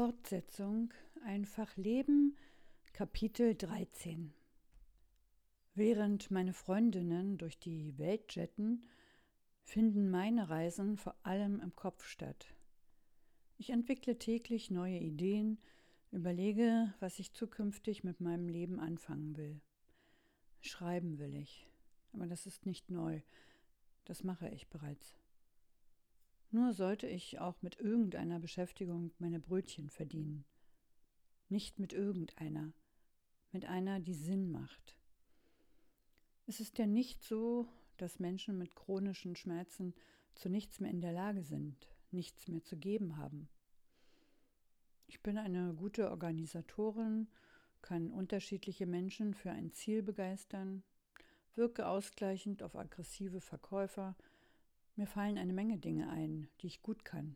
Fortsetzung Einfach Leben Kapitel 13 Während meine Freundinnen durch die Welt jetten, finden meine Reisen vor allem im Kopf statt. Ich entwickle täglich neue Ideen, überlege, was ich zukünftig mit meinem Leben anfangen will. Schreiben will ich, aber das ist nicht neu, das mache ich bereits. Nur sollte ich auch mit irgendeiner Beschäftigung meine Brötchen verdienen. Nicht mit irgendeiner, mit einer, die Sinn macht. Es ist ja nicht so, dass Menschen mit chronischen Schmerzen zu nichts mehr in der Lage sind, nichts mehr zu geben haben. Ich bin eine gute Organisatorin, kann unterschiedliche Menschen für ein Ziel begeistern, wirke ausgleichend auf aggressive Verkäufer, mir fallen eine Menge Dinge ein, die ich gut kann.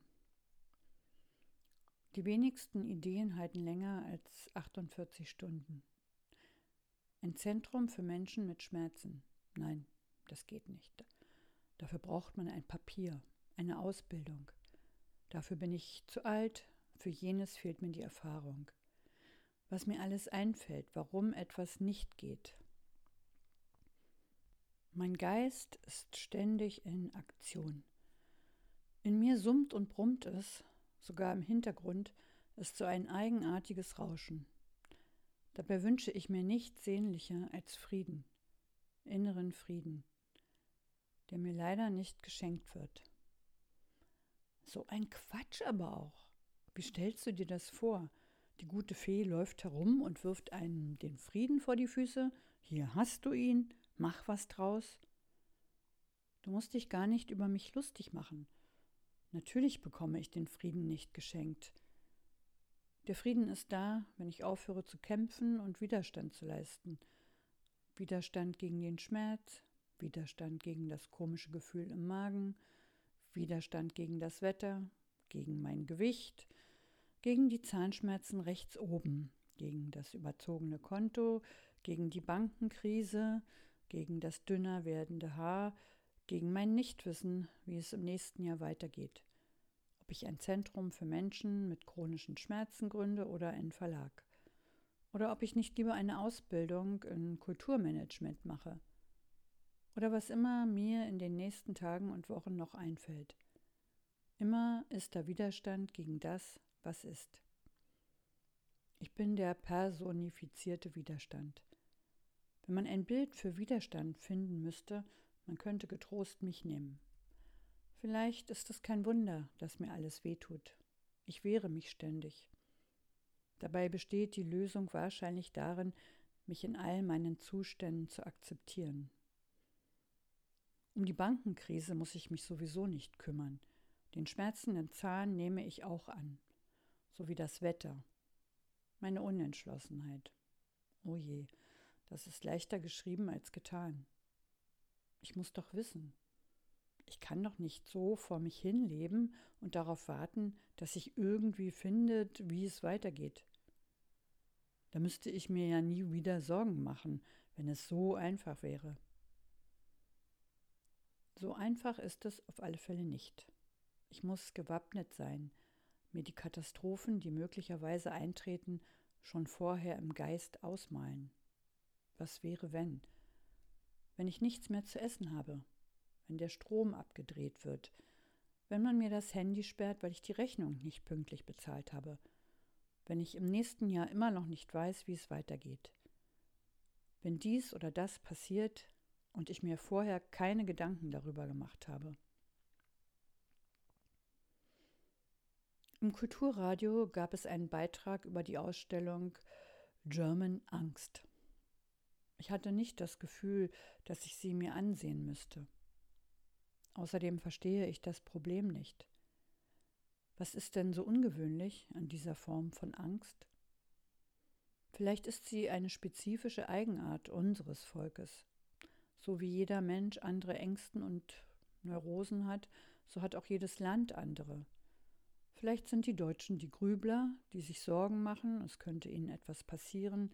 Die wenigsten Ideen halten länger als 48 Stunden. Ein Zentrum für Menschen mit Schmerzen. Nein, das geht nicht. Dafür braucht man ein Papier, eine Ausbildung. Dafür bin ich zu alt, für jenes fehlt mir die Erfahrung. Was mir alles einfällt, warum etwas nicht geht, mein Geist ist ständig in Aktion. In mir summt und brummt es, sogar im Hintergrund ist so ein eigenartiges Rauschen. Dabei wünsche ich mir nichts sehnlicher als Frieden, inneren Frieden, der mir leider nicht geschenkt wird. So ein Quatsch aber auch. Wie stellst du dir das vor? Die gute Fee läuft herum und wirft einem den Frieden vor die Füße. Hier hast du ihn, Mach was draus. Du musst dich gar nicht über mich lustig machen. Natürlich bekomme ich den Frieden nicht geschenkt. Der Frieden ist da, wenn ich aufhöre zu kämpfen und Widerstand zu leisten. Widerstand gegen den Schmerz, Widerstand gegen das komische Gefühl im Magen, Widerstand gegen das Wetter, gegen mein Gewicht, gegen die Zahnschmerzen rechts oben, gegen das überzogene Konto, gegen die Bankenkrise, gegen das dünner werdende Haar, gegen mein Nichtwissen, wie es im nächsten Jahr weitergeht. Ob ich ein Zentrum für Menschen mit chronischen Schmerzen gründe oder einen Verlag. Oder ob ich nicht lieber eine Ausbildung in Kulturmanagement mache. Oder was immer mir in den nächsten Tagen und Wochen noch einfällt. Immer ist da Widerstand gegen das, was ist. Ich bin der personifizierte Widerstand. Wenn man ein Bild für Widerstand finden müsste, man könnte getrost mich nehmen. Vielleicht ist es kein Wunder, dass mir alles wehtut. Ich wehre mich ständig. Dabei besteht die Lösung wahrscheinlich darin, mich in all meinen Zuständen zu akzeptieren. Um die Bankenkrise muss ich mich sowieso nicht kümmern. Den schmerzenden Zahn nehme ich auch an, so wie das Wetter. Meine Unentschlossenheit. Oh je, das ist leichter geschrieben als getan. Ich muss doch wissen. Ich kann doch nicht so vor mich hin leben und darauf warten, dass sich irgendwie findet, wie es weitergeht. Da müsste ich mir ja nie wieder Sorgen machen, wenn es so einfach wäre. So einfach ist es auf alle Fälle nicht. Ich muss gewappnet sein, mir die Katastrophen, die möglicherweise eintreten, schon vorher im Geist ausmalen. Was wäre, wenn? Wenn ich nichts mehr zu essen habe, wenn der Strom abgedreht wird, wenn man mir das Handy sperrt, weil ich die Rechnung nicht pünktlich bezahlt habe, wenn ich im nächsten Jahr immer noch nicht weiß, wie es weitergeht. Wenn dies oder das passiert und ich mir vorher keine Gedanken darüber gemacht habe. Im Kulturradio gab es einen Beitrag über die Ausstellung German Angst. Ich hatte nicht das Gefühl, dass ich sie mir ansehen müsste. Außerdem verstehe ich das Problem nicht. Was ist denn so ungewöhnlich an dieser Form von Angst? Vielleicht ist sie eine spezifische Eigenart unseres Volkes. So wie jeder Mensch andere Ängsten und Neurosen hat, so hat auch jedes Land andere. Vielleicht sind die Deutschen die Grübler, die sich Sorgen machen, es könnte ihnen etwas passieren,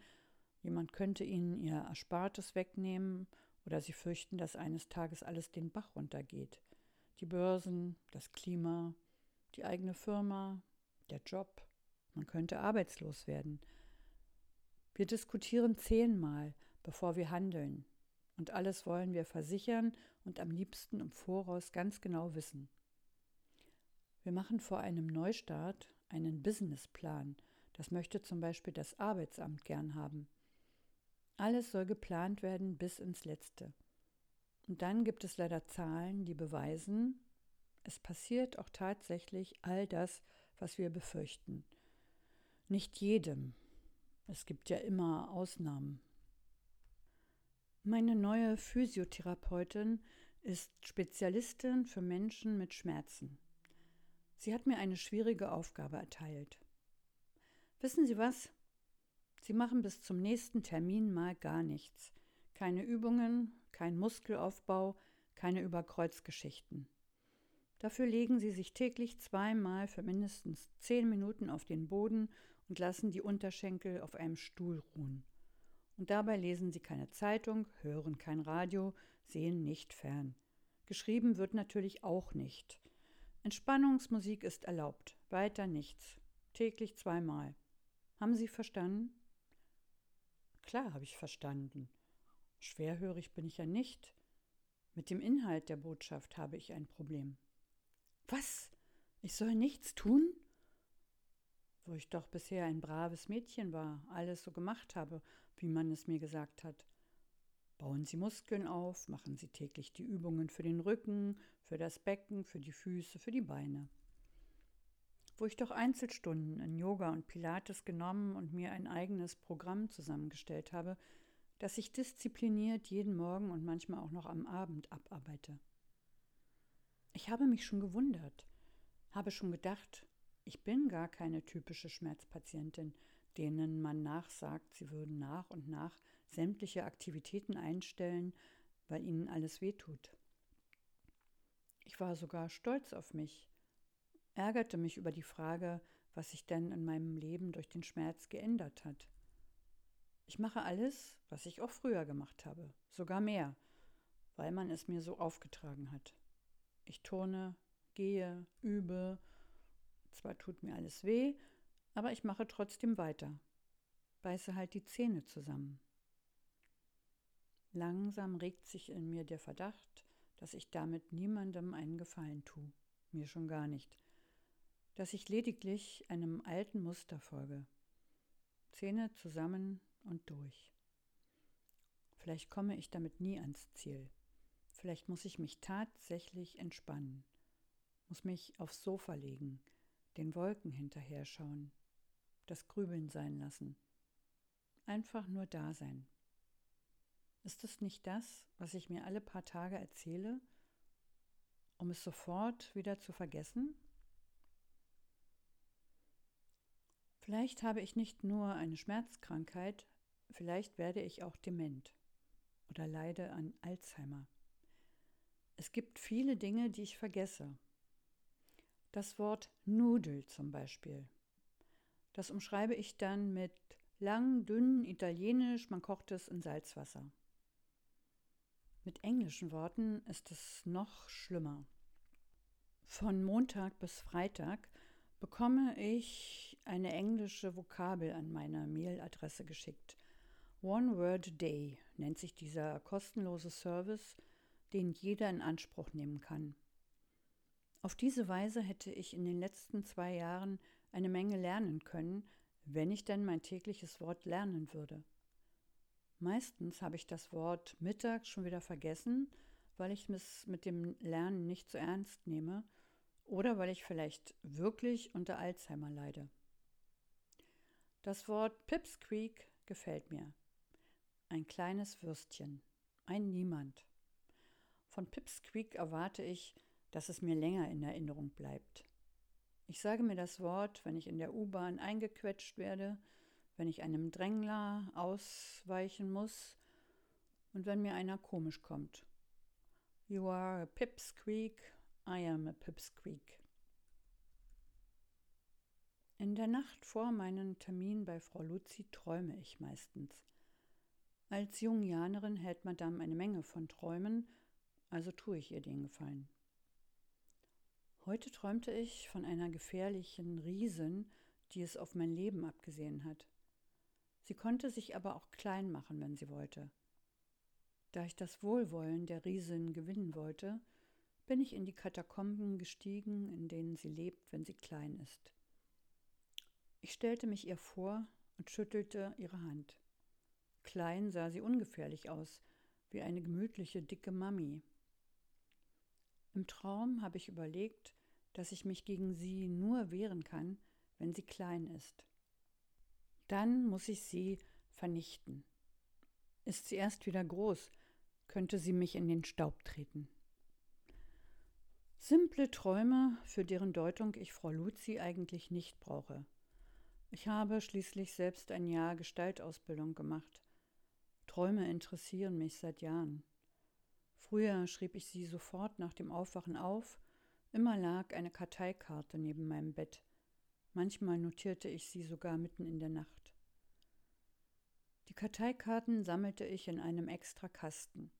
Jemand könnte ihnen ihr Erspartes wegnehmen oder sie fürchten, dass eines Tages alles den Bach runtergeht. Die Börsen, das Klima, die eigene Firma, der Job, Man könnte arbeitslos werden. Wir diskutieren zehnmal, bevor wir handeln. Und alles wollen wir versichern und am liebsten im Voraus ganz genau wissen. Wir machen vor einem Neustart einen Businessplan. Das möchte zum Beispiel das Arbeitsamt gern haben. Alles soll geplant werden bis ins Letzte. Und dann gibt es leider Zahlen, die beweisen, es passiert auch tatsächlich all das, was wir befürchten. Nicht jedem. Es gibt ja immer Ausnahmen. Meine neue Physiotherapeutin ist Spezialistin für Menschen mit Schmerzen. Sie hat mir eine schwierige Aufgabe erteilt. Wissen Sie was? Sie machen bis zum nächsten Termin mal gar nichts. Keine Übungen, kein Muskelaufbau, keine Überkreuzgeschichten. Dafür legen Sie sich täglich zweimal für mindestens zehn Minuten auf den Boden und lassen die Unterschenkel auf einem Stuhl ruhen. Und dabei lesen Sie keine Zeitung, hören kein Radio, sehen nicht fern. Geschrieben wird natürlich auch nicht. Entspannungsmusik ist erlaubt, weiter nichts. Täglich zweimal. Haben Sie verstanden? Klar habe ich verstanden. Schwerhörig bin ich ja nicht. Mit dem Inhalt der Botschaft habe ich ein Problem. Was? Ich soll nichts tun? Wo ich doch bisher ein braves Mädchen war, alles so gemacht habe, wie man es mir gesagt hat. Bauen Sie Muskeln auf, machen Sie täglich die Übungen für den Rücken, für das Becken, für die Füße, für die Beine. Wo ich doch Einzelstunden in Yoga und Pilates genommen und mir ein eigenes Programm zusammengestellt habe, das ich diszipliniert jeden Morgen und manchmal auch noch am Abend abarbeite. Ich habe mich schon gewundert, habe schon gedacht, ich bin gar keine typische Schmerzpatientin, denen man nachsagt, sie würden nach und nach sämtliche Aktivitäten einstellen, weil ihnen alles wehtut. Ich war sogar stolz auf mich, ärgerte mich über die Frage, was sich denn in meinem Leben durch den Schmerz geändert hat. Ich mache alles, was ich auch früher gemacht habe, sogar mehr, weil man es mir so aufgetragen hat. Ich turne, gehe, übe. Zwar tut mir alles weh, aber ich mache trotzdem weiter. Beiße halt die Zähne zusammen. Langsam regt sich in mir der Verdacht, dass ich damit niemandem einen Gefallen tue, mir schon gar nicht, dass ich lediglich einem alten Muster folge. Zähne zusammen und durch. Vielleicht komme ich damit nie ans Ziel. Vielleicht muss ich mich tatsächlich entspannen, muss mich aufs Sofa legen, den Wolken hinterher schauen, das Grübeln sein lassen, einfach nur da sein. Ist es nicht das, was ich mir alle paar Tage erzähle, um es sofort wieder zu vergessen? Vielleicht habe ich nicht nur eine Schmerzkrankheit, vielleicht werde ich auch dement oder leide an Alzheimer. Es gibt viele Dinge, die ich vergesse. Das Wort Nudel zum Beispiel. Das umschreibe ich dann mit lang, dünn, italienisch, man kocht es in Salzwasser. Mit englischen Worten ist es noch schlimmer. Von Montag bis Freitag bekomme ich eine englische Vokabel an meine Mailadresse geschickt. One Word Day nennt sich dieser kostenlose Service, den jeder in Anspruch nehmen kann. Auf diese Weise hätte ich in den letzten zwei Jahren eine Menge lernen können, wenn ich denn mein tägliches Wort lernen würde. Meistens habe ich das Wort mittags schon wieder vergessen, weil ich es mit dem Lernen nicht so ernst nehme oder weil ich vielleicht wirklich unter Alzheimer leide. Das Wort Pipsqueak gefällt mir. Ein kleines Würstchen, ein Niemand. Von Pipsqueak erwarte ich, dass es mir länger in Erinnerung bleibt. Ich sage mir das Wort, wenn ich in der U-Bahn eingequetscht werde, wenn ich einem Drängler ausweichen muss und wenn mir einer komisch kommt. You are a Pipsqueak, I am a Pipsqueak. In der Nacht vor meinem Termin bei Frau Luzi träume ich meistens. Als Jungianerin hält Madame eine Menge von Träumen, also tue ich ihr den Gefallen. Heute träumte ich von einer gefährlichen Riesin, die es auf mein Leben abgesehen hat. Sie konnte sich aber auch klein machen, wenn sie wollte. Da ich das Wohlwollen der Riesin gewinnen wollte, bin ich in die Katakomben gestiegen, in denen sie lebt, wenn sie klein ist. Ich stellte mich ihr vor und schüttelte ihre Hand. Klein sah sie ungefährlich aus, wie eine gemütliche, dicke Mami. Im Traum habe ich überlegt, dass ich mich gegen sie nur wehren kann, wenn sie klein ist. Dann muss ich sie vernichten. Ist sie erst wieder groß, könnte sie mich in den Staub treten. Simple Träume, für deren Deutung ich Frau Luzi eigentlich nicht brauche. Ich habe schließlich selbst ein Jahr Gestaltausbildung gemacht. Träume interessieren mich seit Jahren. Früher schrieb ich sie sofort nach dem Aufwachen auf, immer lag eine Karteikarte neben meinem Bett. Manchmal notierte ich sie sogar mitten in der Nacht. Die Karteikarten sammelte ich in einem extra Kasten.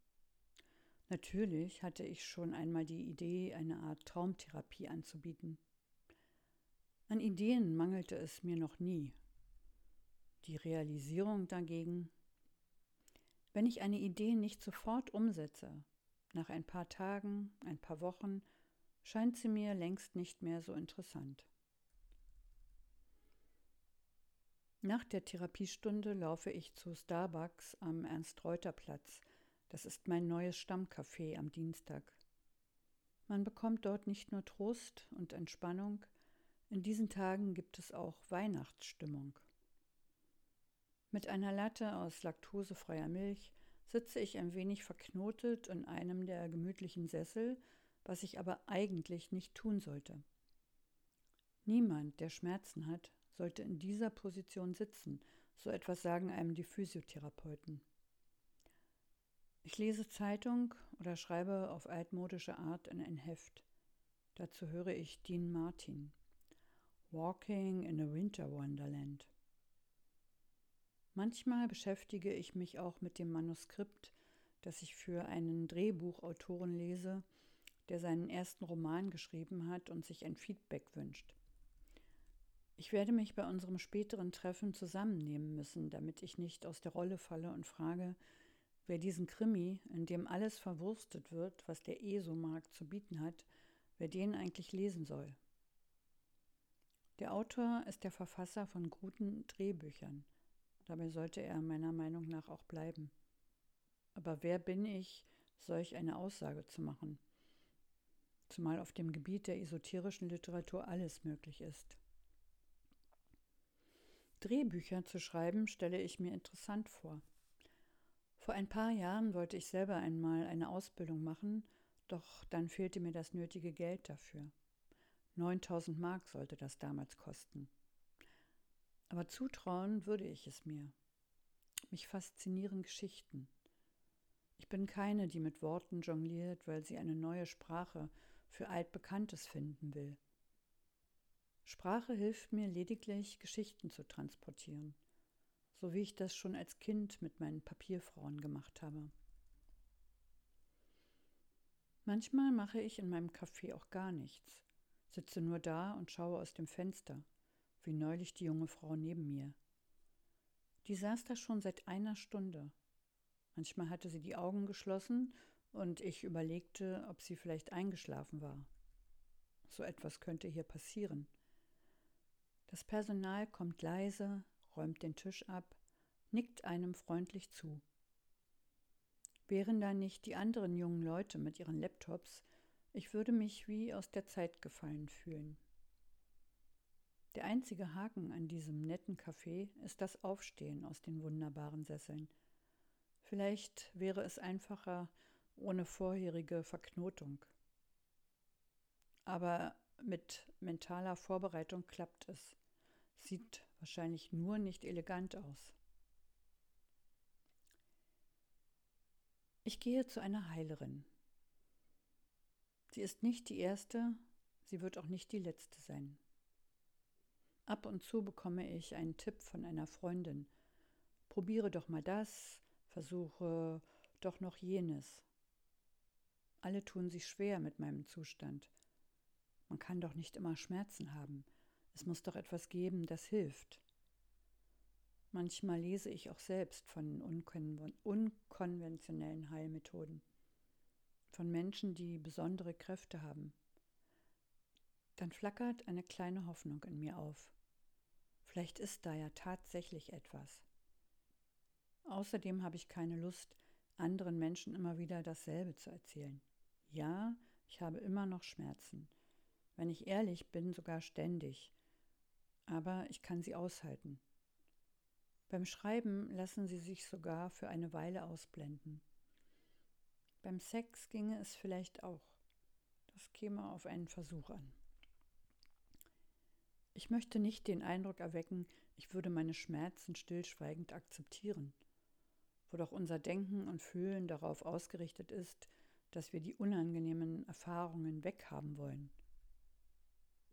Natürlich hatte ich schon einmal die Idee, eine Art Traumtherapie anzubieten. An Ideen mangelte es mir noch nie. Die Realisierung dagegen wenn ich eine Idee nicht sofort umsetze, nach ein paar Tagen, ein paar Wochen, scheint sie mir längst nicht mehr so interessant. Nach der Therapiestunde laufe ich zu Starbucks am Ernst-Reuter-Platz. Das ist mein neues Stammcafé am Dienstag. Man bekommt dort nicht nur Trost und Entspannung, in diesen Tagen gibt es auch Weihnachtsstimmung. Mit einer Latte aus laktosefreier Milch sitze ich ein wenig verknotet in einem der gemütlichen Sessel, was ich aber eigentlich nicht tun sollte. Niemand, der Schmerzen hat, sollte in dieser Position sitzen, so etwas sagen einem die Physiotherapeuten. Ich lese Zeitung oder schreibe auf altmodische Art in ein Heft. Dazu höre ich Dean Martin. Walking in a Winter Wonderland. Manchmal beschäftige ich mich auch mit dem Manuskript, das ich für einen Drehbuchautoren lese, der seinen ersten Roman geschrieben hat und sich ein Feedback wünscht. Ich werde mich bei unserem späteren Treffen zusammennehmen müssen, damit ich nicht aus der Rolle falle und frage, wer diesen Krimi, in dem alles verwurstet wird, was der ESO-Markt zu bieten hat, wer den eigentlich lesen soll. Der Autor ist der Verfasser von guten Drehbüchern – Dabei sollte er meiner Meinung nach auch bleiben. Aber wer bin ich, solch eine Aussage zu machen? Zumal auf dem Gebiet der esoterischen Literatur alles möglich ist. Drehbücher zu schreiben stelle ich mir interessant vor. Vor ein paar Jahren wollte ich selber einmal eine Ausbildung machen, doch dann fehlte mir das nötige Geld dafür. 9000 Mark sollte das damals kosten. Aber zutrauen würde ich es mir. Mich faszinieren Geschichten. Ich bin keine, die mit Worten jongliert, weil sie eine neue Sprache für altbekanntes finden will. Sprache hilft mir lediglich, Geschichten zu transportieren, so wie ich das schon als Kind mit meinen Papierfrauen gemacht habe. Manchmal mache ich in meinem Café auch gar nichts, sitze nur da und schaue aus dem Fenster – wie neulich die junge Frau neben mir. Die saß da schon seit einer Stunde. Manchmal hatte sie die Augen geschlossen und ich überlegte, ob sie vielleicht eingeschlafen war. So etwas könnte hier passieren. Das Personal kommt leise, räumt den Tisch ab, nickt einem freundlich zu. Wären da nicht die anderen jungen Leute mit ihren Laptops, ich würde mich wie aus der Zeit gefallen fühlen. Der einzige Haken an diesem netten Café ist das Aufstehen aus den wunderbaren Sesseln. Vielleicht wäre es einfacher ohne vorherige Verknotung. Aber mit mentaler Vorbereitung klappt es. Sieht wahrscheinlich nur nicht elegant aus. Ich gehe zu einer Heilerin. Sie ist nicht die erste, sie wird auch nicht die letzte sein. Ab und zu bekomme ich einen Tipp von einer Freundin. Probiere doch mal das, versuche doch noch jenes. Alle tun sich schwer mit meinem Zustand. Man kann doch nicht immer Schmerzen haben. Es muss doch etwas geben, das hilft. Manchmal lese ich auch selbst von unkon unkonventionellen Heilmethoden, von Menschen, die besondere Kräfte haben. Dann flackert eine kleine Hoffnung in mir auf. Vielleicht ist da ja tatsächlich etwas. Außerdem habe ich keine Lust, anderen Menschen immer wieder dasselbe zu erzählen. Ja, ich habe immer noch Schmerzen. Wenn ich ehrlich bin, sogar ständig. Aber ich kann sie aushalten. Beim Schreiben lassen sie sich sogar für eine Weile ausblenden. Beim Sex ginge es vielleicht auch. Das käme auf einen Versuch an. Ich möchte nicht den Eindruck erwecken, ich würde meine Schmerzen stillschweigend akzeptieren wo doch unser Denken und Fühlen darauf ausgerichtet ist, dass wir die unangenehmen Erfahrungen weghaben wollen.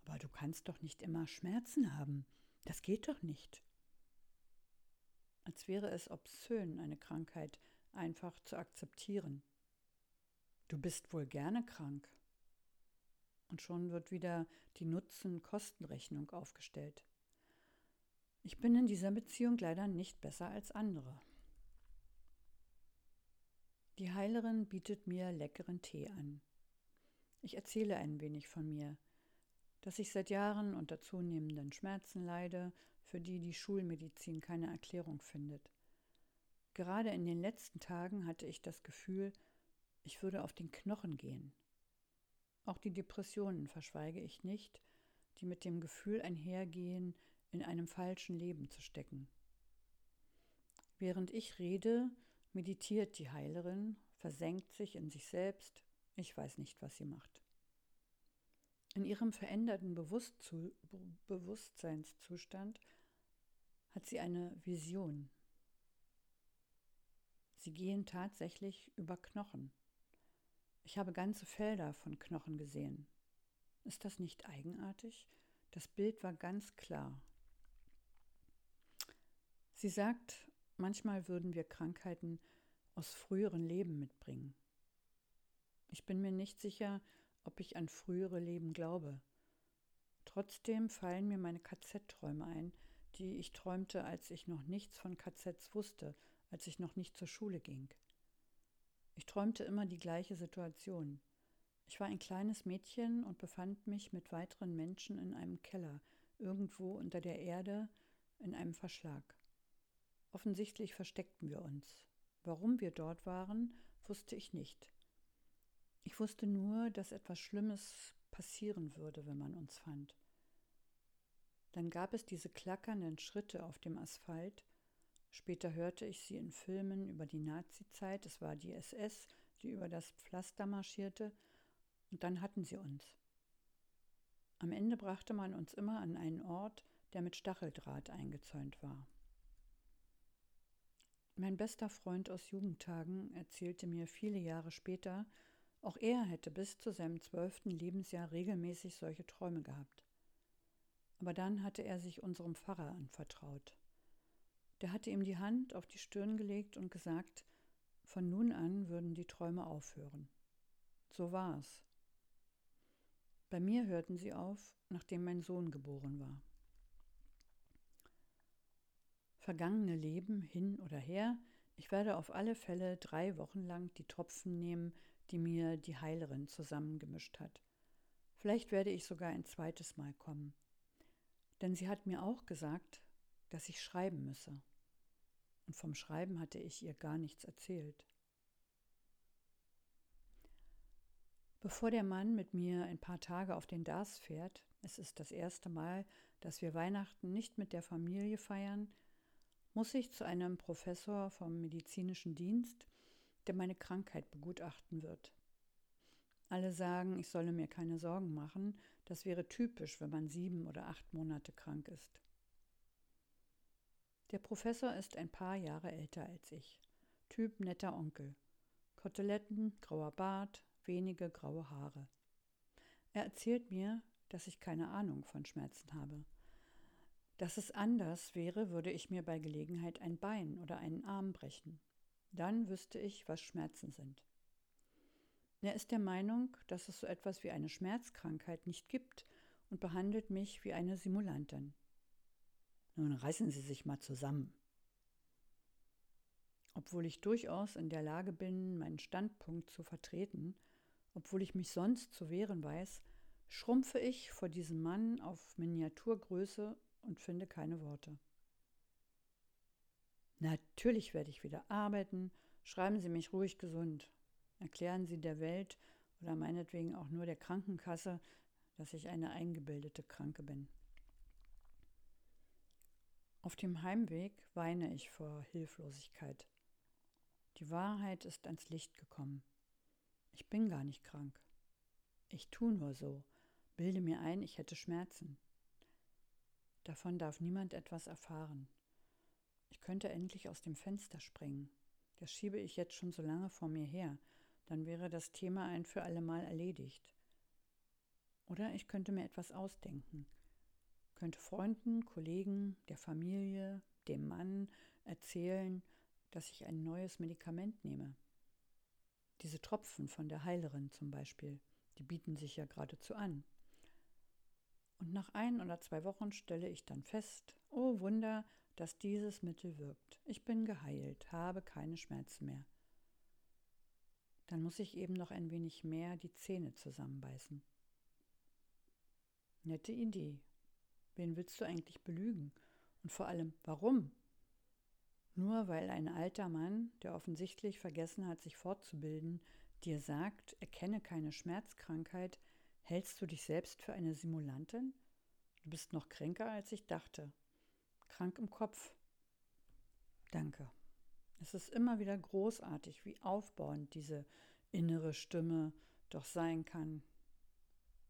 Aber du kannst doch nicht immer Schmerzen haben. Das geht doch nicht. Als wäre es obszön, eine Krankheit einfach zu akzeptieren. Du bist wohl gerne krank. Und schon wird wieder die Nutzen-Kostenrechnung aufgestellt. Ich bin in dieser Beziehung leider nicht besser als andere. Die Heilerin bietet mir leckeren Tee an. Ich erzähle ein wenig von mir, dass ich seit Jahren unter zunehmenden Schmerzen leide, für die die Schulmedizin keine Erklärung findet. Gerade in den letzten Tagen hatte ich das Gefühl, ich würde auf den Knochen gehen. Auch die Depressionen verschweige ich nicht, die mit dem Gefühl einhergehen, in einem falschen Leben zu stecken. Während ich rede, meditiert die Heilerin, versenkt sich in sich selbst, ich weiß nicht, was sie macht. In ihrem veränderten Bewusstseinszustand hat sie eine Vision. Sie gehen tatsächlich über Knochen. Ich habe ganze Felder von Knochen gesehen. Ist das nicht eigenartig? Das Bild war ganz klar. Sie sagt, Manchmal würden wir Krankheiten aus früheren Leben mitbringen. Ich bin mir nicht sicher, ob ich an frühere Leben glaube. Trotzdem fallen mir meine KZ-Träume ein, die ich träumte, als ich noch nichts von KZs wusste, als ich noch nicht zur Schule ging. Ich träumte immer die gleiche Situation. Ich war ein kleines Mädchen und befand mich mit weiteren Menschen in einem Keller, irgendwo unter der Erde, in einem Verschlag. Offensichtlich versteckten wir uns. Warum wir dort waren, wusste ich nicht. Ich wusste nur, dass etwas Schlimmes passieren würde, wenn man uns fand. Dann gab es diese klackernden Schritte auf dem Asphalt. Später hörte ich sie in Filmen über die Nazizeit. Es war die SS, die über das Pflaster marschierte. Und dann hatten sie uns. Am Ende brachte man uns immer an einen Ort, der mit Stacheldraht eingezäunt war. Mein bester Freund aus Jugendtagen erzählte mir viele Jahre später, auch er hätte bis zu seinem zwölften Lebensjahr regelmäßig solche Träume gehabt. Aber dann hatte er sich unserem Pfarrer anvertraut. Der hatte ihm die Hand auf die Stirn gelegt und gesagt, von nun an würden die Träume aufhören. So war es. Bei mir hörten sie auf, nachdem mein Sohn geboren war. vergangene Leben hin oder her, ich werde auf alle Fälle drei Wochen lang die Tropfen nehmen, die mir die Heilerin zusammengemischt hat. Vielleicht werde ich sogar ein zweites Mal kommen. Denn sie hat mir auch gesagt, dass ich schreiben müsse. Und vom Schreiben hatte ich ihr gar nichts erzählt. Bevor der Mann mit mir ein paar Tage auf den Dars fährt, es ist das erste Mal, dass wir Weihnachten nicht mit der Familie feiern, muss ich zu einem Professor vom medizinischen Dienst, der meine Krankheit begutachten wird. Alle sagen, ich solle mir keine Sorgen machen, das wäre typisch, wenn man sieben oder acht Monate krank ist. Der Professor ist ein paar Jahre älter als ich. Typ netter Onkel. Koteletten, grauer Bart, wenige graue Haare. Er erzählt mir, dass ich keine Ahnung von Schmerzen habe. Dass es anders wäre, würde ich mir bei Gelegenheit ein Bein oder einen Arm brechen. Dann wüsste ich, was Schmerzen sind. Er ist der Meinung, dass es so etwas wie eine Schmerzkrankheit nicht gibt und behandelt mich wie eine Simulantin. Nun reißen Sie sich mal zusammen. Obwohl ich durchaus in der Lage bin, meinen Standpunkt zu vertreten, obwohl ich mich sonst zu wehren weiß, schrumpfe ich vor diesem Mann auf Miniaturgröße und finde keine Worte. Natürlich werde ich wieder arbeiten. Schreiben Sie mich ruhig gesund. Erklären Sie der Welt oder meinetwegen auch nur der Krankenkasse, dass ich eine eingebildete Kranke bin. Auf dem Heimweg weine ich vor Hilflosigkeit. Die Wahrheit ist ans Licht gekommen. Ich bin gar nicht krank. Ich tue nur so, bilde mir ein, ich hätte Schmerzen. Davon darf niemand etwas erfahren. Ich könnte endlich aus dem Fenster springen. Das schiebe ich jetzt schon so lange vor mir her. Dann wäre das Thema ein für allemal erledigt. Oder ich könnte mir etwas ausdenken. Könnte Freunden, Kollegen, der Familie, dem Mann erzählen, dass ich ein neues Medikament nehme. Diese Tropfen von der Heilerin zum Beispiel, die bieten sich ja geradezu an. Und nach ein oder zwei Wochen stelle ich dann fest, oh Wunder, dass dieses Mittel wirkt. Ich bin geheilt, habe keine Schmerzen mehr. Dann muss ich eben noch ein wenig mehr die Zähne zusammenbeißen. Nette Idee. Wen willst du eigentlich belügen? Und vor allem, warum? Nur weil ein alter Mann, der offensichtlich vergessen hat, sich fortzubilden, dir sagt, erkenne keine Schmerzkrankheit, hältst du dich selbst für eine Simulantin? Du bist noch kränker, als ich dachte krank im Kopf. Danke. Es ist immer wieder großartig, wie aufbauend diese innere Stimme doch sein kann,